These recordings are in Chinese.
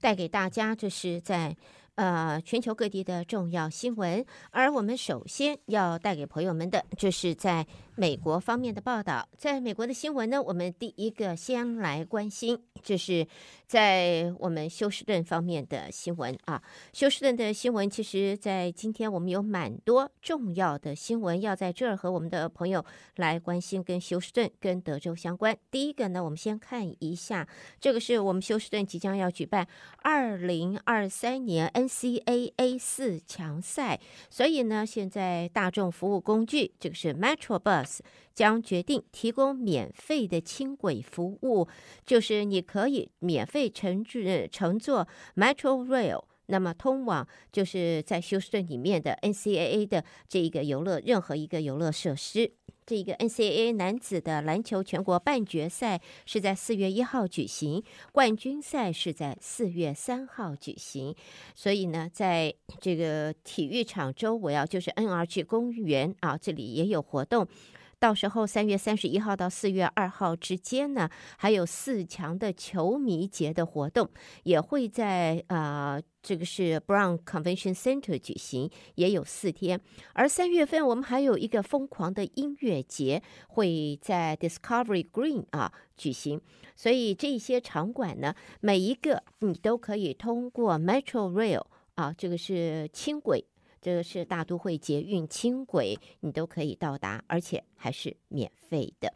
带给大家，这是在。呃，全球各地的重要新闻，而我们首先要带给朋友们的，就是在美国方面的报道。在美国的新闻呢，我们第一个先来关心，这是在我们休斯顿方面的新闻啊。休斯顿的新闻，其实，在今天我们有蛮多重要的新闻要在这儿和我们的朋友来关心，跟休斯顿、跟德州相关。第一个呢，我们先看一下，这个是我们休斯顿即将要举办二零二三年 NCAA 四强赛，所以呢，现在大众服务工具这个是 MetroBus 将决定提供免费的轻轨服务，就是你可以免费乘坐乘坐 Metro Rail，那么通往就是在休斯顿里面的 NCAA 的这一个游乐任何一个游乐设施。这一个 NCAA 男子的篮球全国半决赛是在四月一号举行，冠军赛是在四月三号举行。所以呢，在这个体育场周围啊，就是 NRG 公园啊，这里也有活动。到时候三月三十一号到四月二号之间呢，还有四强的球迷节的活动，也会在啊、呃，这个是 Brown Convention Center 举行，也有四天。而三月份我们还有一个疯狂的音乐节，会在 Discovery Green 啊举行。所以这些场馆呢，每一个你都可以通过 Metro Rail 啊，这个是轻轨。这个是大都会捷运轻轨，你都可以到达，而且还是免费的。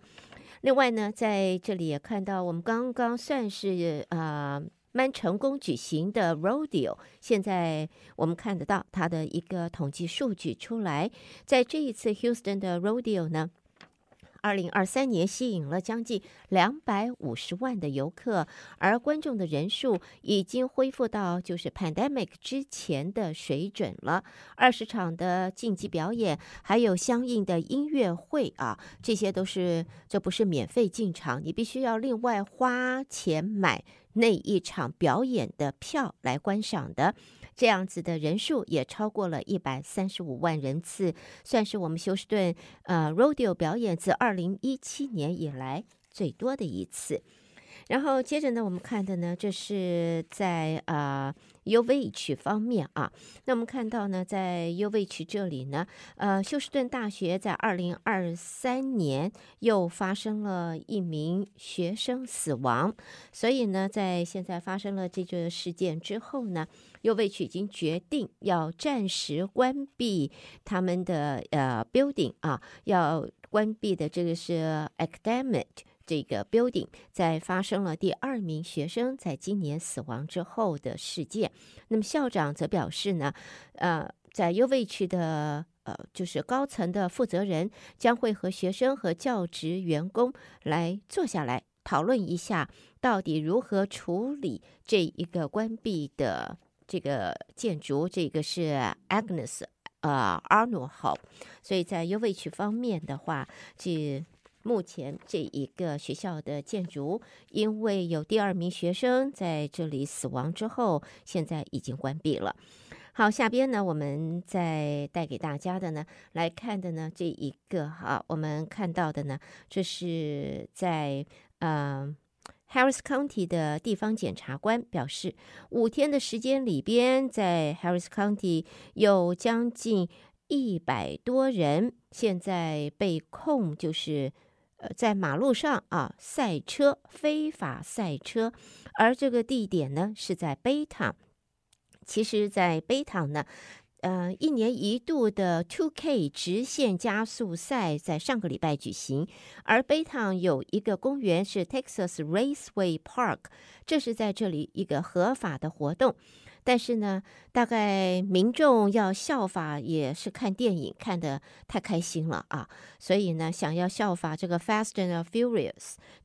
另外呢，在这里也看到我们刚刚算是啊蛮成功举行的 Rodeo，现在我们看得到它的一个统计数据出来，在这一次 Houston 的 Rodeo 呢。二零二三年吸引了将近两百五十万的游客，而观众的人数已经恢复到就是 pandemic 之前的水准了。二十场的竞技表演，还有相应的音乐会啊，这些都是，这不是免费进场，你必须要另外花钱买那一场表演的票来观赏的。这样子的人数也超过了一百三十五万人次，算是我们休斯顿呃 Rodeo 表演自二零一七年以来最多的一次。然后接着呢，我们看的呢，这是在啊、呃、UVH 方面啊。那我们看到呢，在 UVH 这里呢，呃，休斯顿大学在二零二三年又发生了一名学生死亡，所以呢，在现在发生了这个事件之后呢，UVH 已经决定要暂时关闭他们的呃 building 啊，要关闭的这个是 academic。这个 building 在发生了第二名学生在今年死亡之后的事件，那么校长则表示呢，呃，在 UVH 的呃就是高层的负责人将会和学生和教职员工来坐下来讨论一下，到底如何处理这一个关闭的这个建筑，这个是 Agnes 呃 Arnold 所以在 UVH 方面的话，就。目前这一个学校的建筑，因为有第二名学生在这里死亡之后，现在已经关闭了。好，下边呢，我们再带给大家的呢，来看的呢，这一个哈，我们看到的呢，这是在呃 Harris County 的地方检察官表示，五天的时间里边，在 Harris County 有将近一百多人现在被控，就是。呃，在马路上啊，赛车，非法赛车，而这个地点呢是在贝塔。其实，在贝塔呢，呃，一年一度的 Two K 直线加速赛在上个礼拜举行，而贝塔有一个公园是 Texas Raceway Park，这是在这里一个合法的活动。但是呢，大概民众要效法也是看电影看得太开心了啊，所以呢，想要效法这个《Fast and Furious》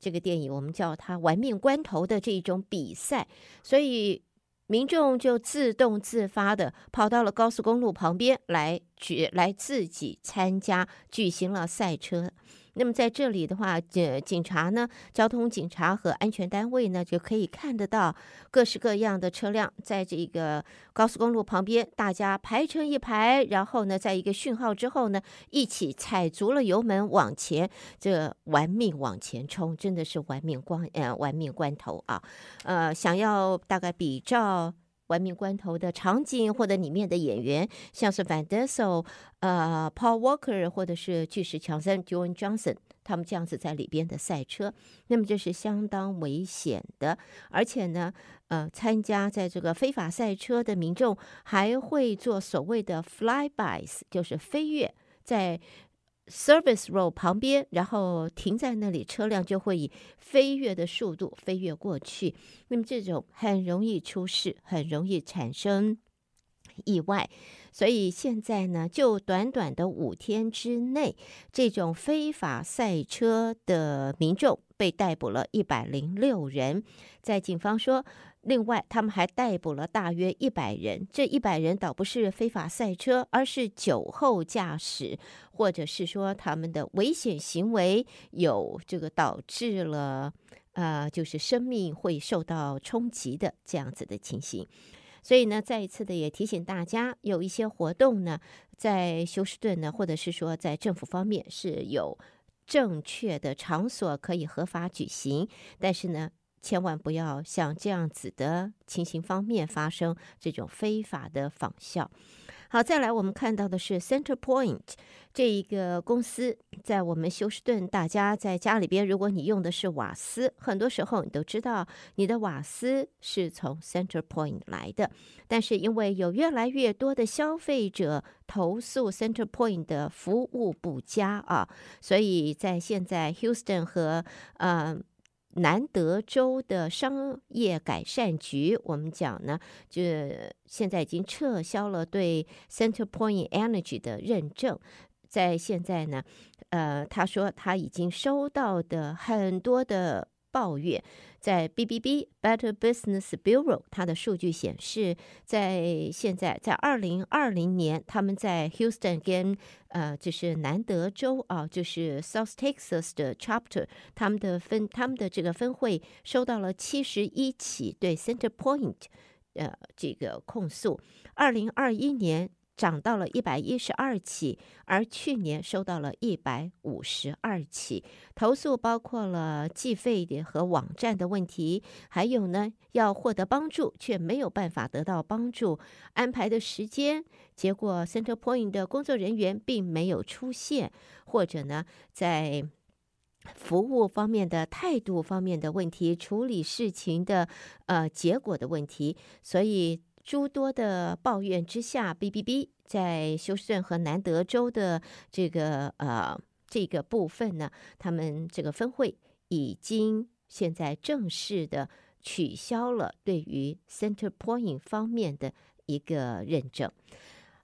这个电影，我们叫它“玩命关头”的这种比赛，所以民众就自动自发的跑到了高速公路旁边来举来自己参加举行了赛车。那么在这里的话，这警察呢，交通警察和安全单位呢，就可以看得到各式各样的车辆在这个高速公路旁边，大家排成一排，然后呢，在一个讯号之后呢，一起踩足了油门往前，这玩命往前冲，真的是玩命关呃玩命关头啊，呃，想要大概比照。玩命关头的场景，或者里面的演员，像是 Van d e s e l、呃 Paul Walker，或者是巨石强森 Dwayne Johnson，他们这样子在里边的赛车，那么这是相当危险的。而且呢，呃，参加在这个非法赛车的民众还会做所谓的 flybys，就是飞跃在。Service road 旁边，然后停在那里，车辆就会以飞跃的速度飞跃过去。那么这种很容易出事，很容易产生意外。所以现在呢，就短短的五天之内，这种非法赛车的民众被逮捕了一百零六人。在警方说。另外，他们还逮捕了大约一百人。这一百人倒不是非法赛车，而是酒后驾驶，或者是说他们的危险行为有这个导致了呃，就是生命会受到冲击的这样子的情形。所以呢，再一次的也提醒大家，有一些活动呢，在休斯顿呢，或者是说在政府方面是有正确的场所可以合法举行，但是呢。千万不要像这样子的情形方面发生这种非法的仿效。好，再来我们看到的是 CenterPoint 这一个公司，在我们休斯顿，大家在家里边，如果你用的是瓦斯，很多时候你都知道你的瓦斯是从 CenterPoint 来的。但是因为有越来越多的消费者投诉 CenterPoint 的服务不佳啊，所以在现在 Houston 和呃。南德州的商业改善局，我们讲呢，就现在已经撤销了对 CenterPoint Energy 的认证。在现在呢，呃，他说他已经收到的很多的。抱怨，在 BBB Better Business Bureau，它的数据显示，在现在在二零二零年，他们在 Houston 跟呃，就是南德州啊，就是 South Texas 的 Chapter，他们的分他们的这个分会收到了七十一起对 CenterPoint 呃这个控诉，二零二一年。涨到了一百一十二起，而去年收到了一百五十二起投诉，包括了计费的和网站的问题，还有呢，要获得帮助却没有办法得到帮助，安排的时间，结果 CenterPoint 的工作人员并没有出现，或者呢，在服务方面的态度方面的问题，处理事情的呃结果的问题，所以。诸多的抱怨之下，BBB 在休斯顿和南德州的这个呃这个部分呢，他们这个分会已经现在正式的取消了对于 CenterPoint 方面的一个认证。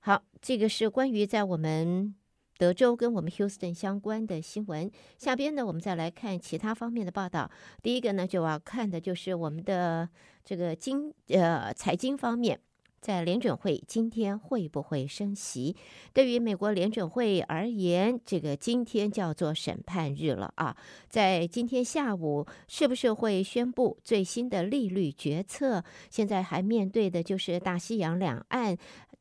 好，这个是关于在我们德州跟我们休斯顿相关的新闻。下边呢，我们再来看其他方面的报道。第一个呢，就要看的就是我们的。这个经呃财经方面，在联准会今天会不会升息？对于美国联准会而言，这个今天叫做审判日了啊！在今天下午，是不是会宣布最新的利率决策？现在还面对的就是大西洋两岸。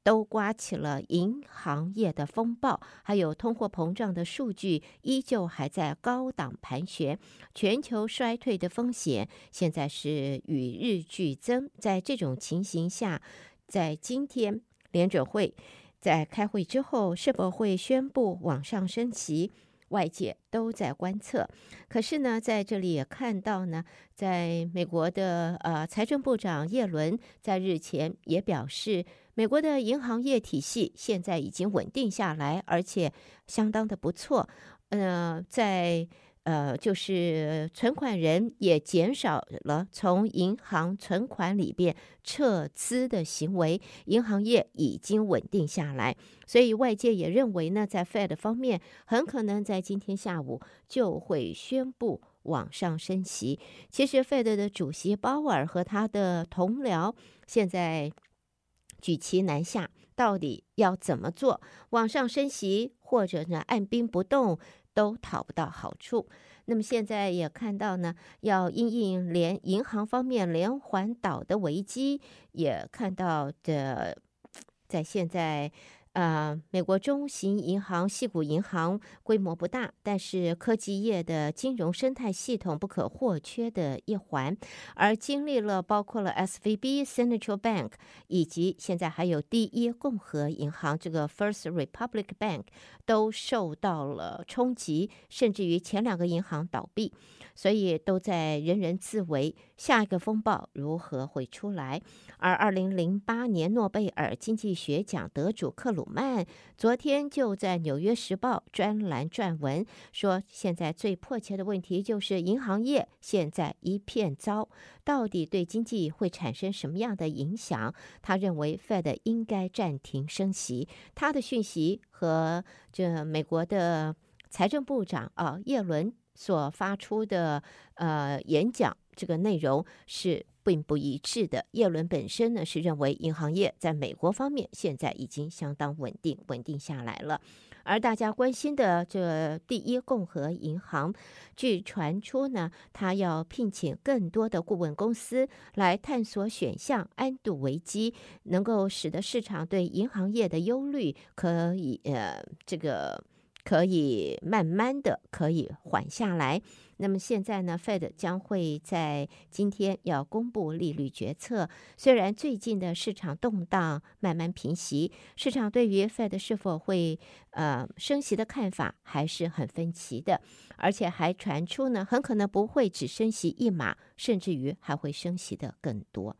都刮起了银行业的风暴，还有通货膨胀的数据依旧还在高档盘旋，全球衰退的风险现在是与日俱增。在这种情形下，在今天联准会在开会之后是否会宣布往上升息，外界都在观测。可是呢，在这里也看到呢，在美国的呃财政部长耶伦在日前也表示。美国的银行业体系现在已经稳定下来，而且相当的不错。呃，在呃，就是存款人也减少了从银行存款里边撤资的行为，银行业已经稳定下来。所以外界也认为呢，在 Fed 方面，很可能在今天下午就会宣布往上升息。其实，Fed 的主席鲍尔和他的同僚现在。举棋难下，到底要怎么做？往上升息，或者呢按兵不动，都讨不到好处。那么现在也看到呢，要因应连银行方面连环倒的危机，也看到的，在现在。呃，美国中型银行矽谷银行规模不大，但是科技业的金融生态系统不可或缺的一环。而经历了包括了 SVB、Central Bank 以及现在还有第一共和银行这个 First Republic Bank 都受到了冲击，甚至于前两个银行倒闭。所以都在人人自危，下一个风暴如何会出来？而二零零八年诺贝尔经济学奖得主克鲁曼昨天就在《纽约时报》专栏撰文说，现在最迫切的问题就是银行业现在一片糟，到底对经济会产生什么样的影响？他认为 Fed 应该暂停升息。他的讯息和这美国的财政部长啊耶伦。所发出的呃演讲，这个内容是并不一致的。叶伦本身呢是认为银行业在美国方面现在已经相当稳定，稳定下来了。而大家关心的这第一共和银行，据传出呢，他要聘请更多的顾问公司来探索选项，安度危机，能够使得市场对银行业的忧虑可以呃这个。可以慢慢的可以缓下来。那么现在呢，Fed 将会在今天要公布利率决策。虽然最近的市场动荡慢慢平息，市场对于 Fed 是否会呃升息的看法还是很分歧的，而且还传出呢，很可能不会只升息一码，甚至于还会升息的更多。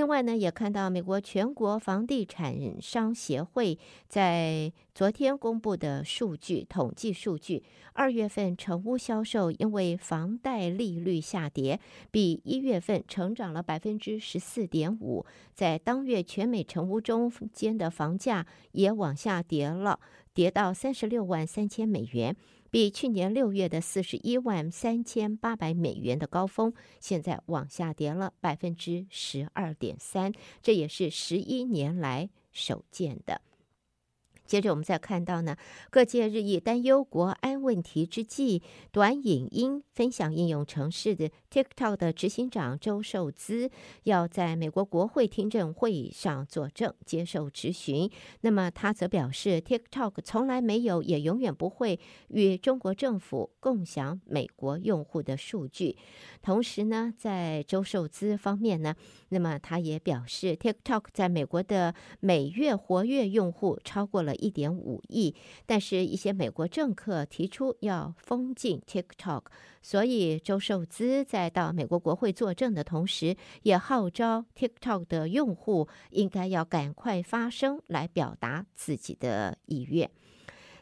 另外呢，也看到美国全国房地产商协会在昨天公布的数据，统计数据，二月份成屋销售因为房贷利率下跌，比一月份成长了百分之十四点五。在当月全美成屋中间的房价也往下跌了，跌到三十六万三千美元。比去年六月的四十一万三千八百美元的高峰，现在往下跌了百分之十二点三，这也是十一年来首见的。接着我们再看到呢，各界日益担忧国安问题之际，短影音分享应用程式的 TikTok 的执行长周受资要在美国国会听证会议上作证接受质询。那么他则表示，TikTok 从来没有也永远不会与中国政府共享美国用户的数据。同时呢，在周受资方面呢，那么他也表示，TikTok 在美国的每月活跃用户超过了。一点五亿，但是一些美国政客提出要封禁 TikTok，所以周寿资在到美国国会作证的同时，也号召 TikTok 的用户应该要赶快发声来表达自己的意愿。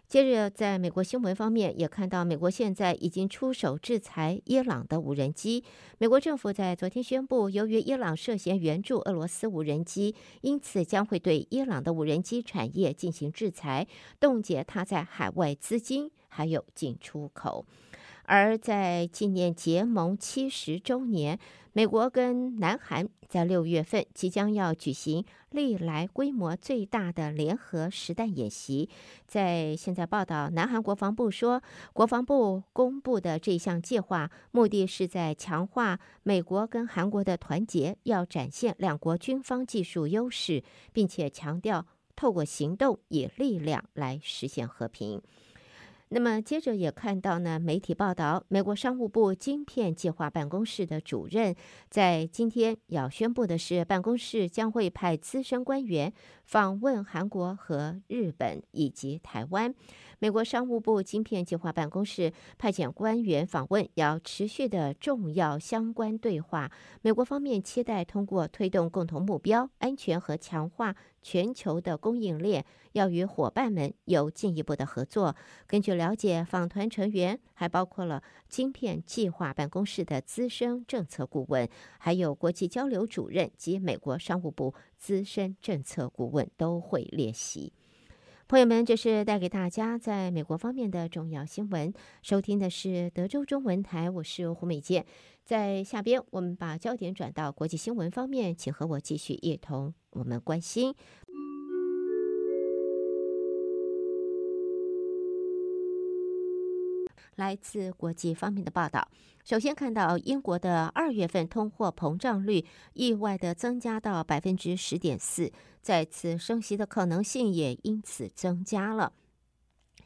接着，在美国新闻方面，也看到美国现在已经出手制裁伊朗的无人机。美国政府在昨天宣布，由于伊朗涉嫌援助俄罗斯无人机，因此将会对伊朗的无人机产业进行制裁，冻结它在海外资金，还有进出口。而在纪念结盟七十周年，美国跟南韩在六月份即将要举行历来规模最大的联合实弹演习。在现在报道，南韩国防部说，国防部公布的这项计划，目的是在强化美国跟韩国的团结，要展现两国军方技术优势，并且强调透过行动以力量来实现和平。那么接着也看到呢，媒体报道，美国商务部晶片计划办公室的主任在今天要宣布的是，办公室将会派资深官员访问韩国和日本以及台湾。美国商务部晶片计划办公室派遣官员访问，要持续的重要相关对话。美国方面期待通过推动共同目标、安全和强化全球的供应链，要与伙伴们有进一步的合作。根据了解，访团成员还包括了晶片计划办公室的资深政策顾问，还有国际交流主任及美国商务部资深政策顾问都会列席。朋友们，这是带给大家在美国方面的重要新闻。收听的是德州中文台，我是胡美健。在下边，我们把焦点转到国际新闻方面，请和我继续一同我们关心。来自国际方面的报道。首先看到英国的二月份通货膨胀率意外的增加到百分之十点四，再次升息的可能性也因此增加了。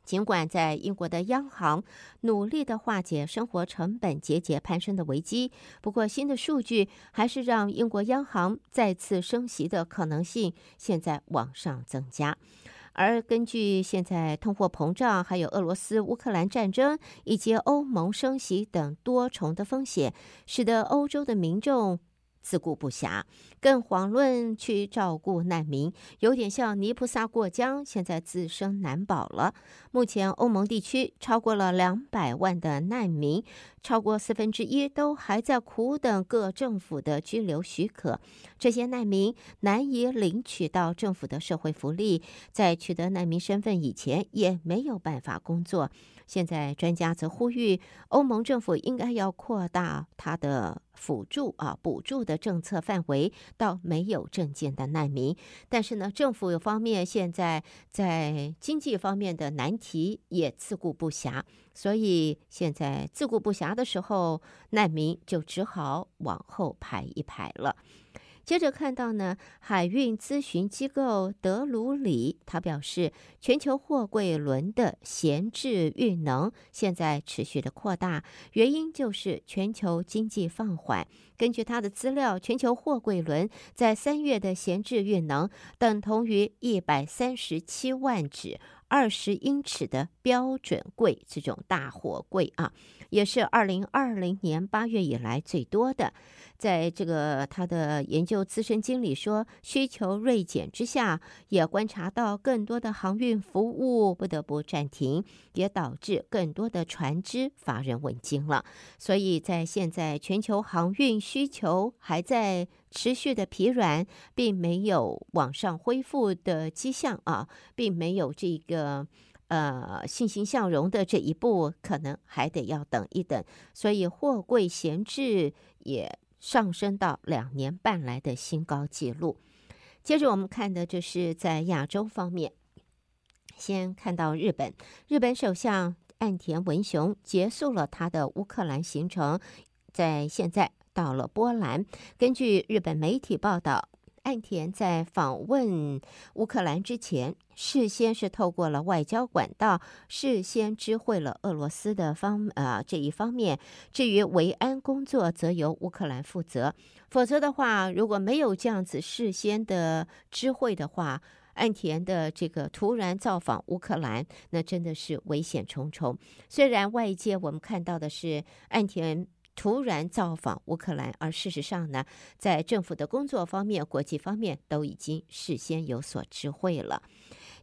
尽管在英国的央行努力的化解生活成本节节攀升的危机，不过新的数据还是让英国央行再次升息的可能性现在往上增加。而根据现在通货膨胀、还有俄罗斯乌克兰战争以及欧盟升息等多重的风险，使得欧洲的民众自顾不暇，更遑论去照顾难民，有点像泥菩萨过江，现在自身难保了。目前欧盟地区超过了两百万的难民，超过四分之一都还在苦等各政府的居留许可。这些难民难以领取到政府的社会福利，在取得难民身份以前也没有办法工作。现在专家则呼吁欧盟政府应该要扩大它的辅助啊补助的政策范围到没有证件的难民。但是呢，政府方面现在在经济方面的难题也自顾不暇，所以现在自顾不暇的时候，难民就只好往后排一排了。接着看到呢，海运咨询机构德鲁里，他表示，全球货柜轮的闲置运能现在持续的扩大，原因就是全球经济放缓。根据他的资料，全球货柜轮在三月的闲置运能等同于一百三十七万只二十英尺的标准柜，这种大货柜啊，也是二零二零年八月以来最多的。在这个他的研究资深经理说，需求锐减之下，也观察到更多的航运服务不得不暂停，也导致更多的船只乏人问津了。所以在现在全球航运需求还在持续的疲软，并没有往上恢复的迹象啊，并没有这个呃欣欣向荣的这一步，可能还得要等一等。所以货柜闲置也。上升到两年半来的新高纪录。接着我们看的就是在亚洲方面，先看到日本，日本首相岸田文雄结束了他的乌克兰行程，在现在到了波兰。根据日本媒体报道。岸田在访问乌克兰之前，事先是透过了外交管道，事先知会了俄罗斯的方呃这一方面。至于维安工作，则由乌克兰负责。否则的话，如果没有这样子事先的知会的话，岸田的这个突然造访乌克兰，那真的是危险重重。虽然外界我们看到的是岸田。突然造访乌克兰，而事实上呢，在政府的工作方面、国际方面都已经事先有所知会了。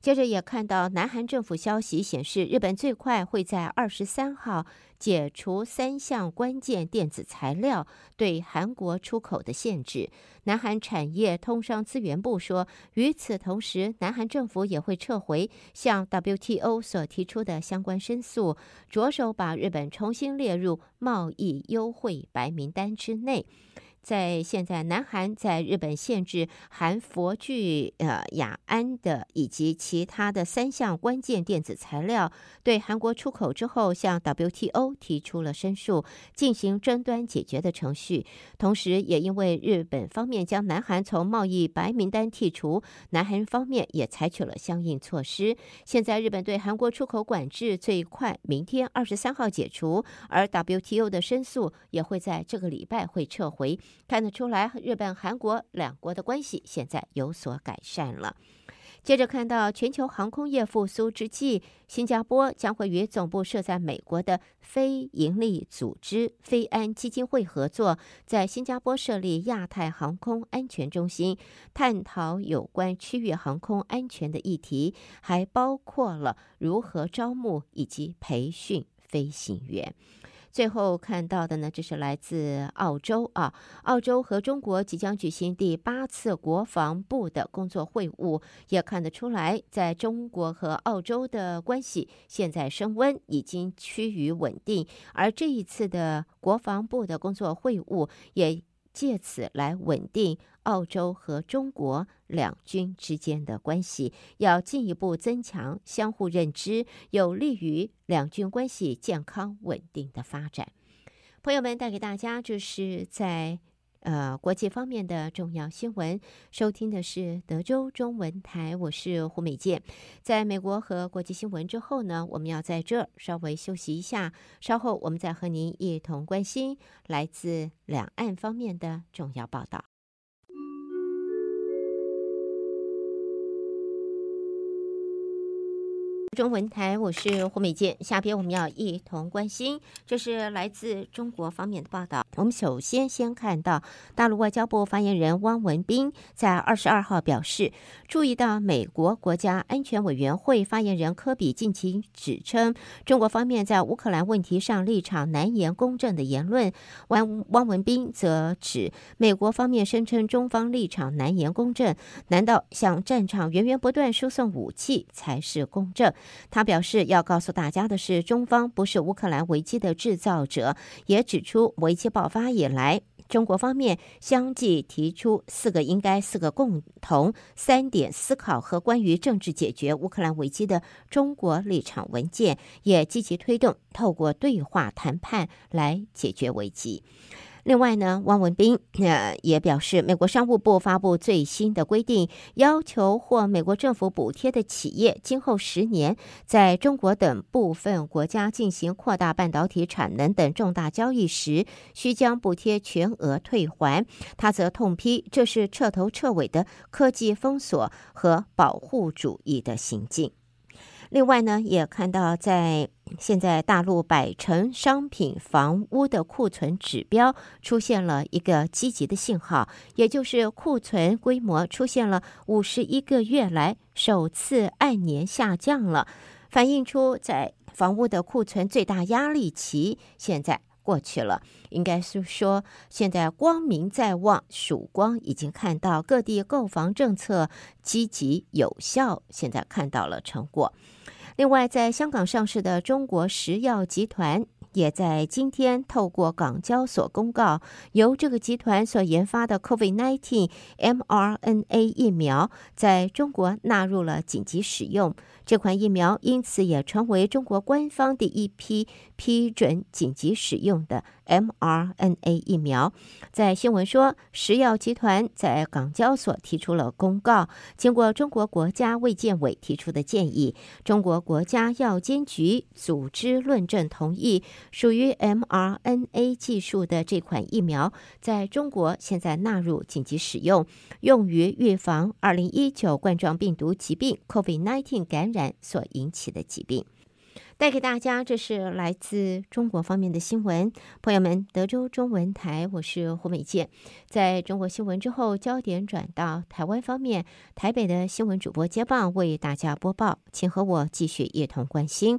接着也看到，南韩政府消息显示，日本最快会在二十三号解除三项关键电子材料对韩国出口的限制。南韩产业通商资源部说，与此同时，南韩政府也会撤回向 WTO 所提出的相关申诉，着手把日本重新列入贸易优惠白名单之内。在现在，南韩在日本限制含氟聚呃亚銨的以及其他的三项关键电子材料对韩国出口之后，向 WTO 提出了申诉，进行争端解决的程序。同时，也因为日本方面将南韩从贸易白名单剔除，南韩方面也采取了相应措施。现在，日本对韩国出口管制最快明天二十三号解除，而 WTO 的申诉也会在这个礼拜会撤回。看得出来，日本、韩国两国的关系现在有所改善了。接着看到全球航空业复苏之际，新加坡将会与总部设在美国的非营利组织飞安基金会合作，在新加坡设立亚太航空安全中心，探讨有关区域航空安全的议题，还包括了如何招募以及培训飞行员。最后看到的呢，这是来自澳洲啊，澳洲和中国即将举行第八次国防部的工作会晤，也看得出来，在中国和澳洲的关系现在升温，已经趋于稳定。而这一次的国防部的工作会晤，也借此来稳定澳洲和中国两军之间的关系，要进一步增强相互认知，有利于两军关系健康稳定的发展。朋友们，带给大家就是在。呃，国际方面的重要新闻，收听的是德州中文台，我是胡美健。在美国和国际新闻之后呢，我们要在这儿稍微休息一下，稍后我们再和您一同关心来自两岸方面的重要报道。中文台，我是胡美健。下边我们要一同关心，这是来自中国方面的报道。我们首先先看到大陆外交部发言人汪文斌在二十二号表示，注意到美国国家安全委员会发言人科比近期指称中国方面在乌克兰问题上立场难言公正的言论。汪汪文斌则指，美国方面声称中方立场难言公正，难道向战场源源不断输送武器才是公正？他表示，要告诉大家的是，中方不是乌克兰危机的制造者，也指出危机爆发以来，中国方面相继提出四个应该、四个共同、三点思考和关于政治解决乌克兰危机的中国立场文件，也积极推动透过对话谈判来解决危机。另外呢，汪文斌呃也表示，美国商务部发布最新的规定，要求获美国政府补贴的企业，今后十年在中国等部分国家进行扩大半导体产能等重大交易时，需将补贴全额退还。他则痛批这是彻头彻尾的科技封锁和保护主义的行径。另外呢，也看到在现在大陆百城商品房屋的库存指标出现了一个积极的信号，也就是库存规模出现了五十一个月来首次按年下降了，反映出在房屋的库存最大压力期现在过去了。应该是说，现在光明在望，曙光已经看到，各地购房政策积极有效，现在看到了成果。另外，在香港上市的中国食药集团也在今天透过港交所公告，由这个集团所研发的 COVID-19 mRNA 疫苗在中国纳入了紧急使用。这款疫苗因此也成为中国官方第一批批准紧急使用的。mRNA 疫苗，在新闻说，石药集团在港交所提出了公告，经过中国国家卫健委提出的建议，中国国家药监局组织论证同意，属于 mRNA 技术的这款疫苗，在中国现在纳入紧急使用，用于预防2019冠状病毒疾病 COVID-19 感染所引起的疾病。带给大家，这是来自中国方面的新闻。朋友们，德州中文台，我是胡美健。在中国新闻之后，焦点转到台湾方面，台北的新闻主播接棒为大家播报，请和我继续一同关心。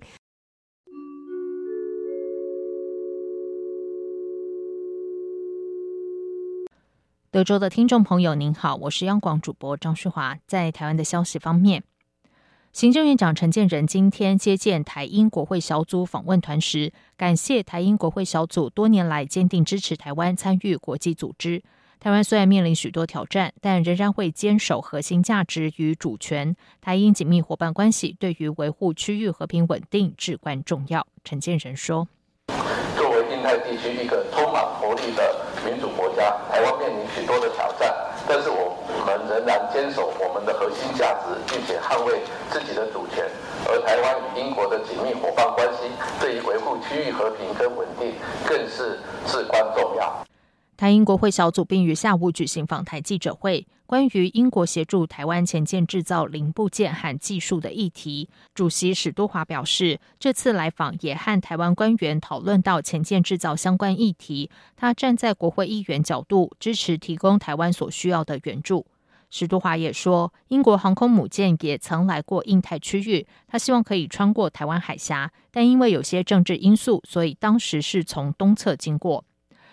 德州的听众朋友，您好，我是央广主播张旭华。在台湾的消息方面。行政院长陈建仁今天接见台英国会小组访问团时，感谢台英国会小组多年来坚定支持台湾参与国际组织。台湾虽然面临许多挑战，但仍然会坚守核心价值与主权。台英紧密伙伴关系对于维护区域和平稳定至关重要。陈建仁说：“亚太地区一个充满活力的民主国家，台湾面临许多的挑战。”但是我们仍然坚守我们的核心价值，并且捍卫自己的主权。而台湾与英国的紧密伙伴关系，对于维护区域和平跟稳定，更是至关重要。台英国会小组并于下午举行访台记者会。关于英国协助台湾前舰制造零部件和技术的议题，主席史多华表示，这次来访也和台湾官员讨论到前舰制造相关议题。他站在国会议员角度，支持提供台湾所需要的援助。史多华也说，英国航空母舰也曾来过印太区域，他希望可以穿过台湾海峡，但因为有些政治因素，所以当时是从东侧经过。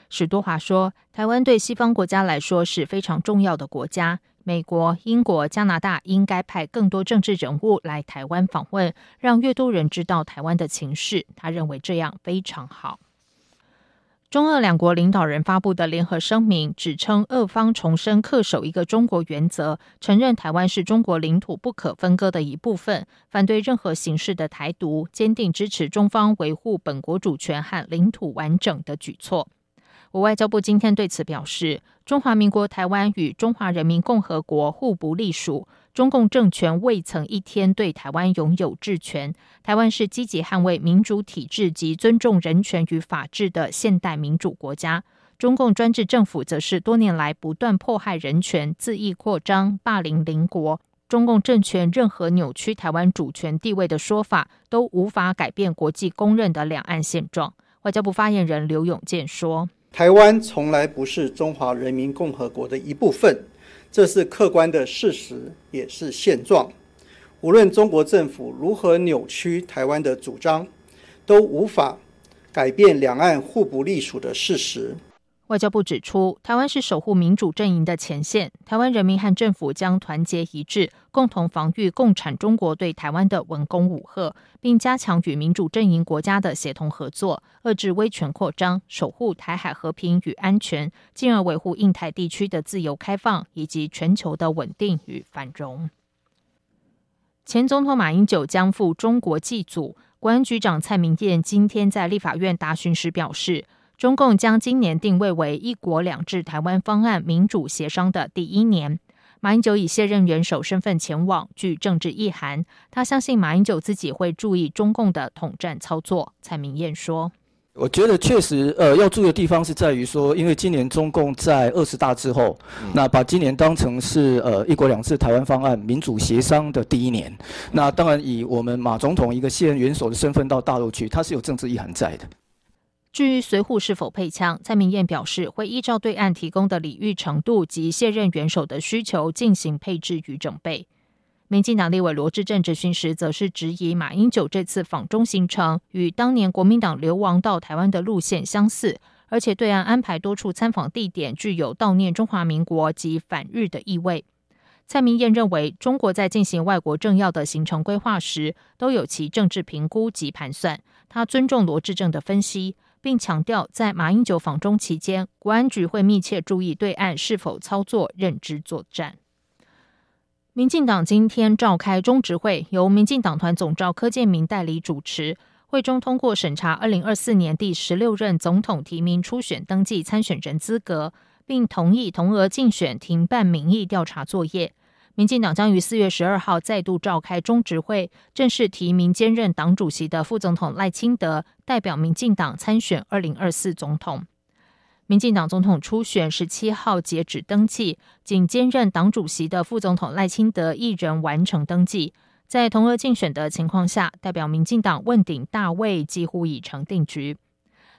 史多华说：“台湾对西方国家来说是非常重要的国家。美国、英国、加拿大应该派更多政治人物来台湾访问，让越多人知道台湾的情势。他认为这样非常好。”中俄两国领导人发布的联合声明，指称俄方重申恪守一个中国原则，承认台湾是中国领土不可分割的一部分，反对任何形式的台独，坚定支持中方维护本国主权和领土完整的举措。我外交部今天对此表示，中华民国台湾与中华人民共和国互不隶属。中共政权未曾一天对台湾拥有治权。台湾是积极捍卫民主体制及尊重人权与法治的现代民主国家。中共专制政府则是多年来不断迫害人权、恣意扩张、霸凌邻国。中共政权任何扭曲台湾主权地位的说法，都无法改变国际公认的两岸现状。外交部发言人刘永健说：“台湾从来不是中华人民共和国的一部分。”这是客观的事实，也是现状。无论中国政府如何扭曲台湾的主张，都无法改变两岸互不隶属的事实。外交部指出，台湾是守护民主阵营的前线，台湾人民和政府将团结一致，共同防御共产中国对台湾的文攻武吓，并加强与民主阵营国家的协同合作，遏制威权扩张，守护台海和平与安全，进而维护印太地区的自由开放以及全球的稳定与繁荣。前总统马英九将赴中国祭祖，国安局长蔡明彦今天在立法院答询时表示。中共将今年定位为“一国两制”台湾方案民主协商的第一年。马英九以卸任元首身份前往，具政治意涵。他相信马英九自己会注意中共的统战操作。蔡明燕说：“我觉得确实，呃，要注意的地方是在于说，因为今年中共在二十大之后，嗯、那把今年当成是呃‘一国两制’台湾方案民主协商的第一年。那当然，以我们马总统一个卸任元首的身份到大陆去，他是有政治意涵在的。”至于随扈是否配枪，蔡明彦表示会依照对岸提供的礼遇程度及卸任元首的需求进行配置与准备。民进党立委罗志政质询时，则是质疑马英九这次访中行程与当年国民党流亡到台湾的路线相似，而且对岸安排多处参访地点具有悼念中华民国及反日的意味。蔡明彦认为，中国在进行外国政要的行程规划时，都有其政治评估及盘算。他尊重罗志政的分析。并强调，在马英九访中期间，国安局会密切注意对岸是否操作认知作战。民进党今天召开中执会，由民进党团总召柯建铭代理主持。会中通过审查二零二四年第十六任总统提名初选登记参选人资格，并同意同额竞选停办民意调查作业。民进党将于四月十二号再度召开中执会，正式提名兼任党主席的副总统赖清德代表民进党参选二零二四总统。民进党总统初选十七号截止登记，仅兼任党主席的副总统赖清德一人完成登记。在同额竞选的情况下，代表民进党问鼎大位几乎已成定局。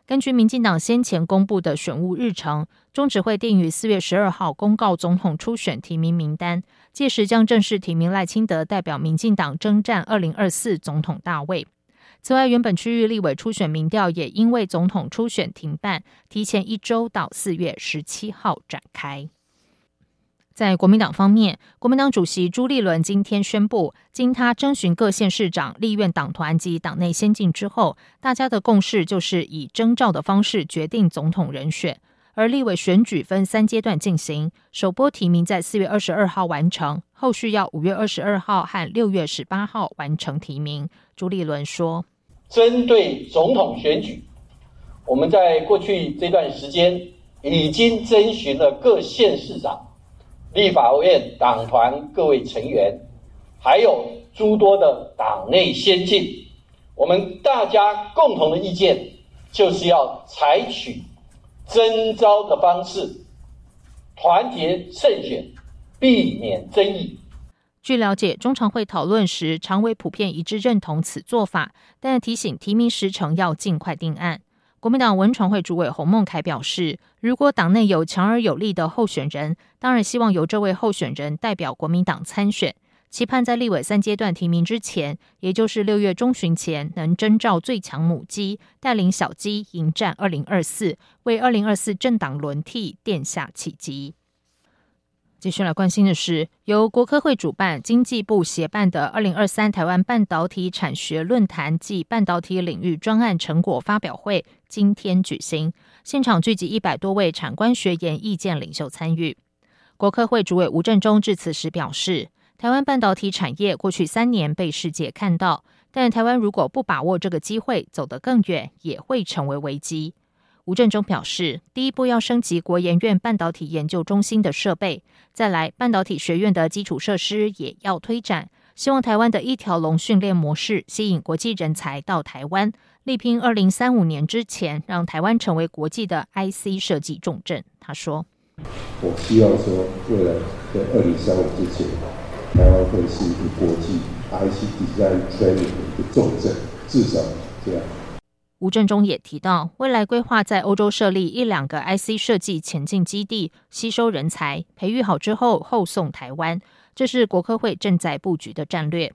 根据民进党先前公布的选务日程，中指会定于四月十二号公告总统初选提名名单，届时将正式提名赖清德代表民进党征战二零二四总统大位。此外，原本区域立委初选民调也因为总统初选停办，提前一周到四月十七号展开。在国民党方面，国民党主席朱立伦今天宣布，经他征询各县市长、立院党团及党内先进之后，大家的共识就是以征召的方式决定总统人选。而立委选举分三阶段进行，首波提名在四月二十二号完成，后续要五月二十二号和六月十八号完成提名。朱立伦说：“针对总统选举，我们在过去这段时间已经征询了各县市长。”立法院党团各位成员，还有诸多的党内先进，我们大家共同的意见就是要采取征召的方式，团结胜选，避免争议。据了解，中常会讨论时，常委普遍一致认同此做法，但提醒提名时程要尽快定案。国民党文传会主委洪孟凯表示，如果党内有强而有力的候选人，当然希望由这位候选人代表国民党参选，期盼在立委三阶段提名之前，也就是六月中旬前，能征召最强母鸡，带领小鸡迎战二零二四，为二零二四政党轮替奠下契机。继续来关心的是，由国科会主办、经济部协办的二零二三台湾半导体产学论坛暨半导体领域专案成果发表会，今天举行，现场聚集一百多位产官学研意见领袖参与。国科会主委吴振中致辞时表示，台湾半导体产业过去三年被世界看到，但台湾如果不把握这个机会，走得更远，也会成为危机。吴振中表示，第一步要升级国研院半导体研究中心的设备，再来半导体学院的基础设施也要推展。希望台湾的一条龙训练模式吸引国际人才到台湾，力拼二零三五年之前，让台湾成为国际的 IC 设计重镇。他说：“我希望说，未来在二零三五之前，台湾会是一个国际 IC Design Training 的一个重镇，至少这样。”吴振中也提到，未来规划在欧洲设立一两个 IC 设计前进基地，吸收人才，培育好之后后送台湾，这是国科会正在布局的战略。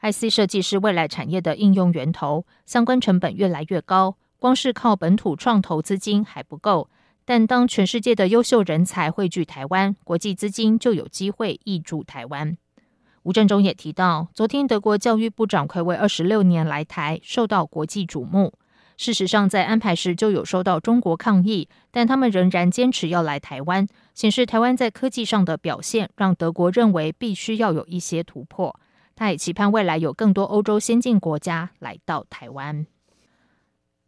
IC 设计是未来产业的应用源头，相关成本越来越高，光是靠本土创投资金还不够。但当全世界的优秀人才汇聚台湾，国际资金就有机会挹注台湾。吴振中也提到，昨天德国教育部长睽违二十六年来台，受到国际瞩目。事实上，在安排时就有收到中国抗议，但他们仍然坚持要来台湾，显示台湾在科技上的表现让德国认为必须要有一些突破。他也期盼未来有更多欧洲先进国家来到台湾。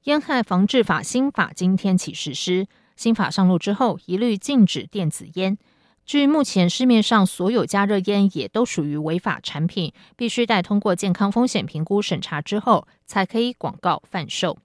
烟害防治法新法今天起实施，新法上路之后，一律禁止电子烟。据目前市面上所有加热烟也都属于违法产品，必须待通过健康风险评估审查之后，才可以广告贩售。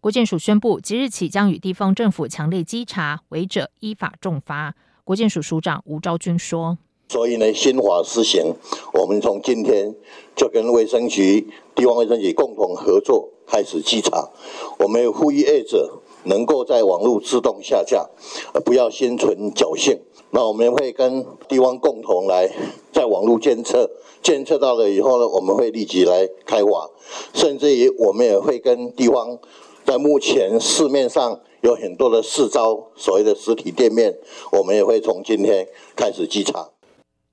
国健署宣布，即日起将与地方政府强力稽查，违者依法重罚。国健署署长吴昭君说：“所以呢，新法施行，我们从今天就跟卫生局、地方卫生局共同合作，开始稽查。我们呼吁业者能够在网络自动下架，而不要心存侥幸。那我们会跟地方共同来在网络监测，监测到了以后呢，我们会立即来开罚，甚至于我们也会跟地方。”在目前市面上有很多的四招所谓的实体店面，我们也会从今天开始稽查。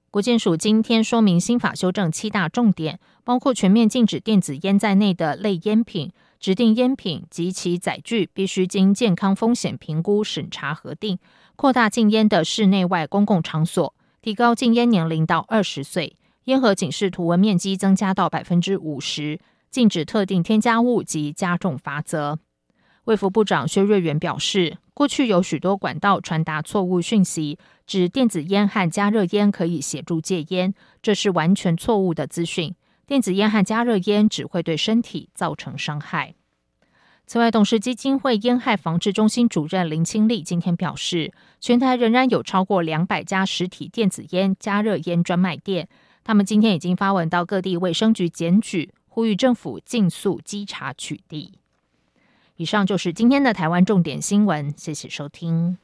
国健署今天说明新法修正七大重点，包括全面禁止电子烟在内的类烟品、指定烟品及其载具必须经健康风险评估审查核定，扩大禁烟的室内外公共场所，提高禁烟年龄到二十岁，烟盒警示图文面积增加到百分之五十。禁止特定添加物及加重罚则。卫福部长薛瑞元表示，过去有许多管道传达错误讯息，指电子烟和加热烟可以协助戒烟，这是完全错误的资讯。电子烟和加热烟只会对身体造成伤害。此外，董事基金会烟害防治中心主任林清丽今天表示，全台仍然有超过两百家实体电子烟、加热烟专卖店，他们今天已经发文到各地卫生局检举。呼吁政府尽速稽查取缔。以上就是今天的台湾重点新闻，谢谢收听。